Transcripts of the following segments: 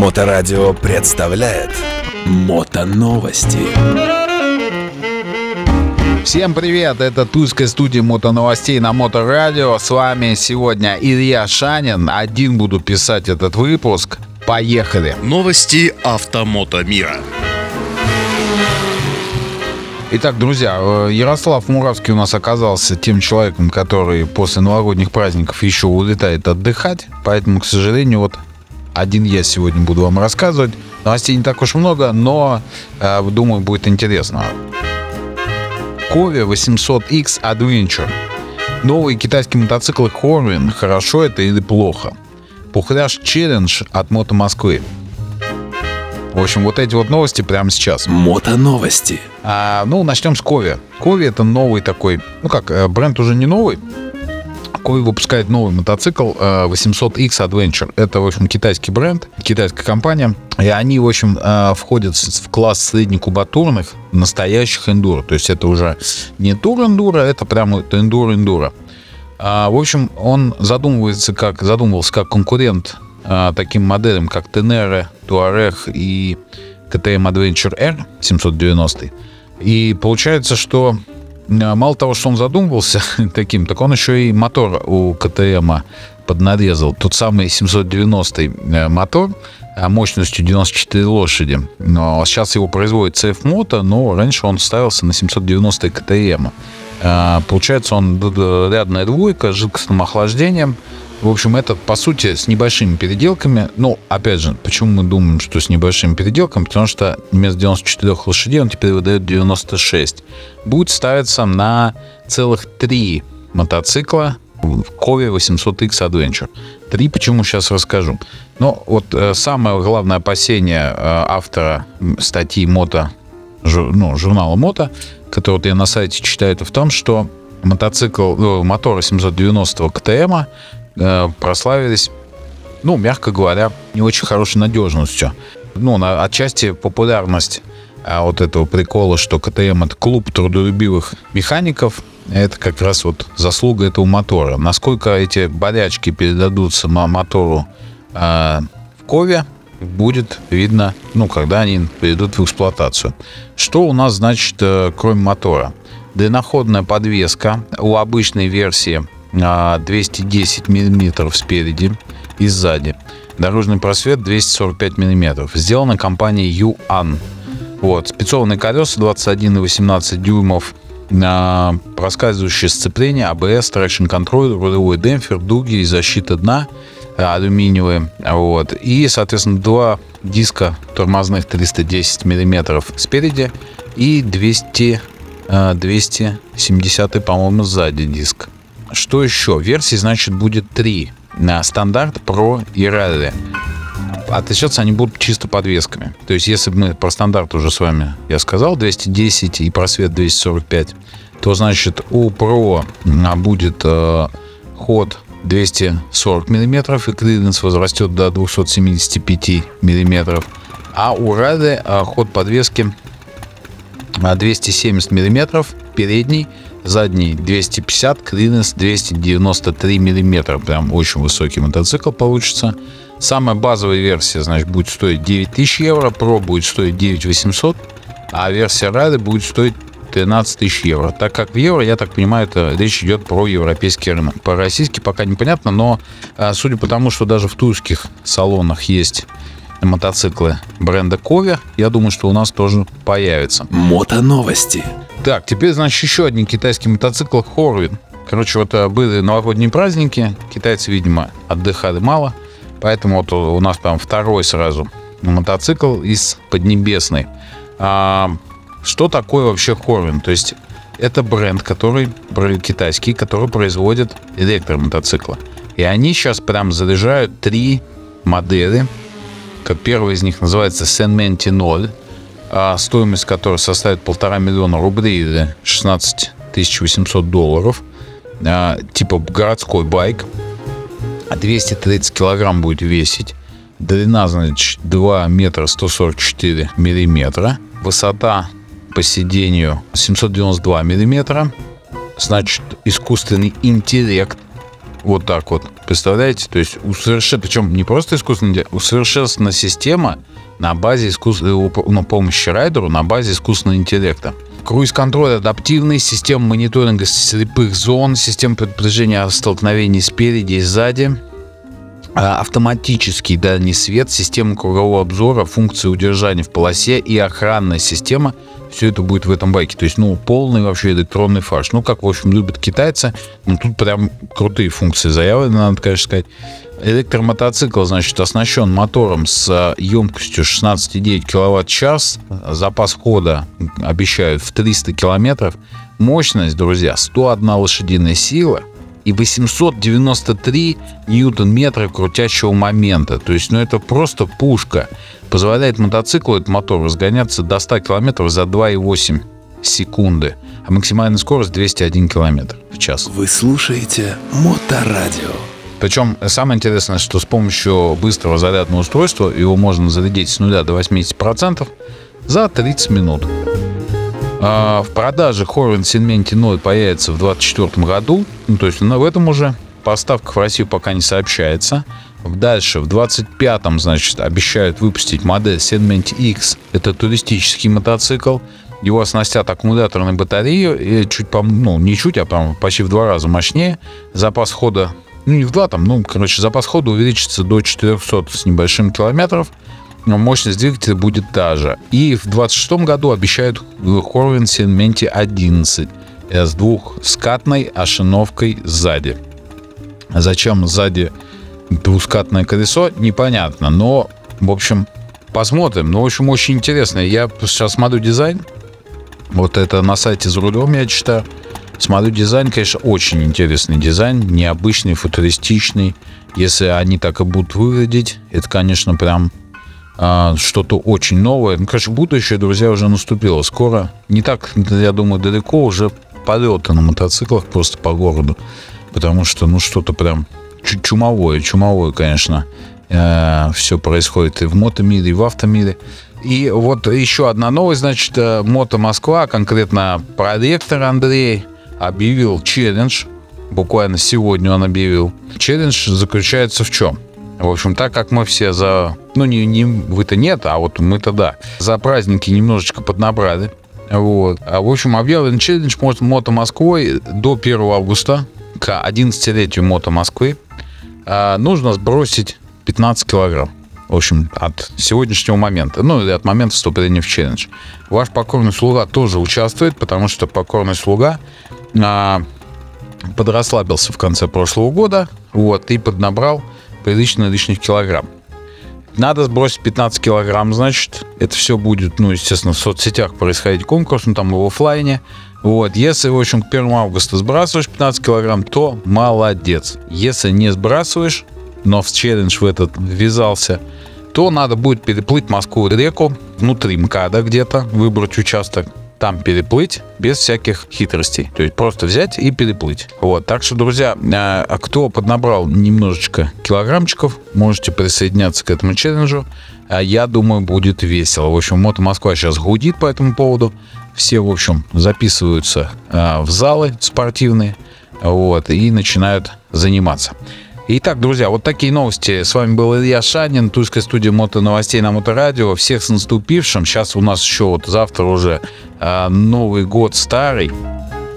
Моторадио представляет Мотоновости. Всем привет, это Тульская студия мотоновостей на Моторадио. С вами сегодня Илья Шанин. Один буду писать этот выпуск. Поехали. Новости автомото мира. Итак, друзья, э, Ярослав Муравский у нас оказался тем человеком, который после новогодних праздников еще улетает отдыхать. Поэтому, к сожалению, вот один я сегодня буду вам рассказывать. Новостей не так уж много, но, э, думаю, будет интересно. Кове 800X Adventure. Новые китайские мотоциклы Horwin. Хорошо это или плохо? Пухляж челлендж от Мото Москвы. В общем, вот эти вот новости прямо сейчас. Мотоновости. А, ну, начнем с Кови. Кови это новый такой, ну как, э, бренд уже не новый. Кови выпускает новый мотоцикл 800X Adventure. Это, в общем, китайский бренд, китайская компания. И они, в общем, э, входят в класс среднекубатурных настоящих эндуро. То есть это уже не тур-эндуро, это прямо эндуро-эндуро. А, в общем, он задумывается как, задумывался как конкурент а, таким моделям, как Tenere, Touareg и KTM Adventure R 790. И получается, что мало того, что он задумывался таким, так он еще и мотор у КТМ поднарезал. Тот самый 790 э, мотор а, мощностью 94 лошади. Но сейчас его производит CF Moto, но раньше он ставился на 790 КТМ. Получается, он рядная двойка с жидкостным охлаждением – в общем, это, по сути, с небольшими переделками. Ну, опять же, почему мы думаем, что с небольшими переделками? Потому что вместо 94 лошадей он теперь выдает 96. Будет ставиться на целых три мотоцикла в Кове 800X Adventure. Три почему сейчас расскажу. Но вот э, самое главное опасение э, автора статьи Мото, жур, ну, журнала Мото, который вот я на сайте читаю, это в том, что мотоцикл, э, мотор 790 КТМ прославились, ну, мягко говоря, не очень хорошей надежностью. Ну, на, отчасти популярность а вот этого прикола, что КТМ это клуб трудолюбивых механиков, это как раз вот заслуга этого мотора. Насколько эти болячки передадутся мотору э, в Кове, будет видно, ну, когда они перейдут в эксплуатацию. Что у нас, значит, э, кроме мотора? Длинноходная подвеска у обычной версии 210 мм спереди и сзади. Дорожный просвет 245 мм. Сделано компанией Юан. Вот, спицованные колеса 21 и 18 дюймов, а, проскальзывающее сцепление, АБС, traction контроль, рулевой демпфер, дуги и защита дна алюминиевые. Вот. И, соответственно, два диска тормозных 310 мм спереди и 200, 270, по-моему, сзади диск. Что еще? Версий, значит, будет три. На стандарт, Pro и Rally. Отличаться они будут чисто подвесками. То есть, если бы мы про стандарт уже с вами, я сказал, 210 и просвет 245, то, значит, у Pro будет э, ход 240 мм и клиренс возрастет до 275 мм. А у Rally э, ход подвески 270 мм передний задний 250, клиренс 293 миллиметра. Прям очень высокий мотоцикл получится. Самая базовая версия, значит, будет стоить 9000 евро, Pro будет стоить 9800, а версия Rally будет стоить 13 тысяч евро. Так как в евро, я так понимаю, это речь идет про европейский рынок. По российски пока непонятно, но а, судя по тому, что даже в тульских салонах есть мотоциклы бренда Ковер, я думаю, что у нас тоже появится. Мотоновости. Так, теперь, значит, еще один китайский мотоцикл Хорвин. Короче, вот э, были новогодние праздники, китайцы, видимо, отдыхали мало, поэтому вот у нас прям второй сразу мотоцикл из Поднебесной. А, что такое вообще Хорвин? То есть это бренд, который китайский, который производит электромотоциклы. И они сейчас прям заряжают три модели. Первый из них называется Senmenti 0 а стоимость которой составит полтора миллиона рублей или 16 800 долларов. А, типа городской байк. 230 килограмм будет весить. Длина, значит, 2 метра 144 миллиметра. Высота по сидению 792 миллиметра. Значит, искусственный интеллект Вот так вот. Представляете? То есть усовершен... причем не просто искусственный интеллект, усовершенствована система на базе искус... ну, помощи райдеру на базе искусственного интеллекта. Круиз-контроль адаптивный, система мониторинга слепых зон, система предупреждения столкновений спереди и сзади, автоматический дальний свет, система кругового обзора, функции удержания в полосе и охранная система. Все это будет в этом байке. То есть, ну, полный вообще электронный фарш. Ну, как, в общем, любят китайцы. Ну, тут прям крутые функции заявлены, надо, конечно, сказать. Электромотоцикл, значит, оснащен мотором с емкостью 16,9 кВт-час. Запас хода обещают в 300 километров. Мощность, друзья, 101 лошадиная сила и 893 ньютон-метра крутящего момента. То есть, ну, это просто пушка. Позволяет мотоциклу этот мотор разгоняться до 100 километров за 2,8 секунды. А максимальная скорость 201 километр в час. Вы слушаете Моторадио. Причем самое интересное, что с помощью быстрого зарядного устройства его можно зарядить с нуля до 80% за 30 минут. А, в продаже Horvin Segment 0 появится в 2024 году. Ну, то есть в этом уже поставка в Россию пока не сообщается. Дальше, в 25-м, значит, обещают выпустить модель Segment X. Это туристический мотоцикл. Его оснастят аккумуляторной батареей, и чуть, ну, не чуть, а прям почти в два раза мощнее. Запас хода ну не в два там, ну, короче, запас хода увеличится до 400 с небольшим километров, мощность двигателя будет та же. И в 26 году обещают Horvin Segment 11 с двухскатной ошиновкой сзади. Зачем сзади двускатное колесо, непонятно, но, в общем, посмотрим. Ну, в общем, очень интересно. Я сейчас смотрю дизайн. Вот это на сайте за рулем я читаю. Смотрю, дизайн, конечно, очень интересный дизайн, необычный, футуристичный. Если они так и будут выглядеть, это, конечно, прям а, что-то очень новое. Ну, конечно, будущее, друзья, уже наступило. Скоро, не так, я думаю, далеко, уже полеты на мотоциклах просто по городу. Потому что, ну, что-то прям чумовое, чумовое, конечно, э, все происходит и в мотомире, и в автомире. И вот еще одна новость, значит, э, Мото Москва, конкретно проректор Андрей, объявил челлендж. Буквально сегодня он объявил. Челлендж заключается в чем? В общем, так как мы все за... Ну, не, не вы-то нет, а вот мы-то да. За праздники немножечко поднабрали. Вот. А, в общем, объявлен челлендж Мото Москвой до 1 августа к 11-летию Мото Москвы. А, нужно сбросить 15 килограмм. В общем, от сегодняшнего момента, ну или от момента вступления в челлендж. Ваш покорный слуга тоже участвует, потому что покорный слуга а, подрасслабился в конце прошлого года, вот, и поднабрал прилично лишних килограмм. Надо сбросить 15 килограмм, значит, это все будет, ну, естественно, в соцсетях происходить конкурс, ну, там в офлайне. Вот, если, в общем, к 1 августа сбрасываешь 15 килограмм, то молодец. Если не сбрасываешь, но в челлендж в этот ввязался, то надо будет переплыть Москву реку внутри МКАДа где-то, выбрать участок, там переплыть без всяких хитростей. То есть просто взять и переплыть. Вот. Так что, друзья, а, а кто поднабрал немножечко килограммчиков, можете присоединяться к этому челленджу. А я думаю, будет весело. В общем, Мото Москва сейчас гудит по этому поводу. Все, в общем, записываются в залы спортивные вот, и начинают заниматься. Итак, друзья, вот такие новости. С вами был Илья Шанин, Тульская студия мото новостей на Моторадио. Всех с наступившим. Сейчас у нас еще вот завтра уже э, Новый год старый.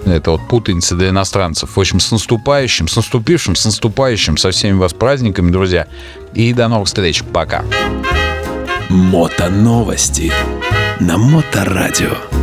Это вот путаница для иностранцев. В общем, с наступающим, с наступившим, с наступающим, со всеми вас праздниками, друзья. И до новых встреч. Пока. Мото новости на Моторадио.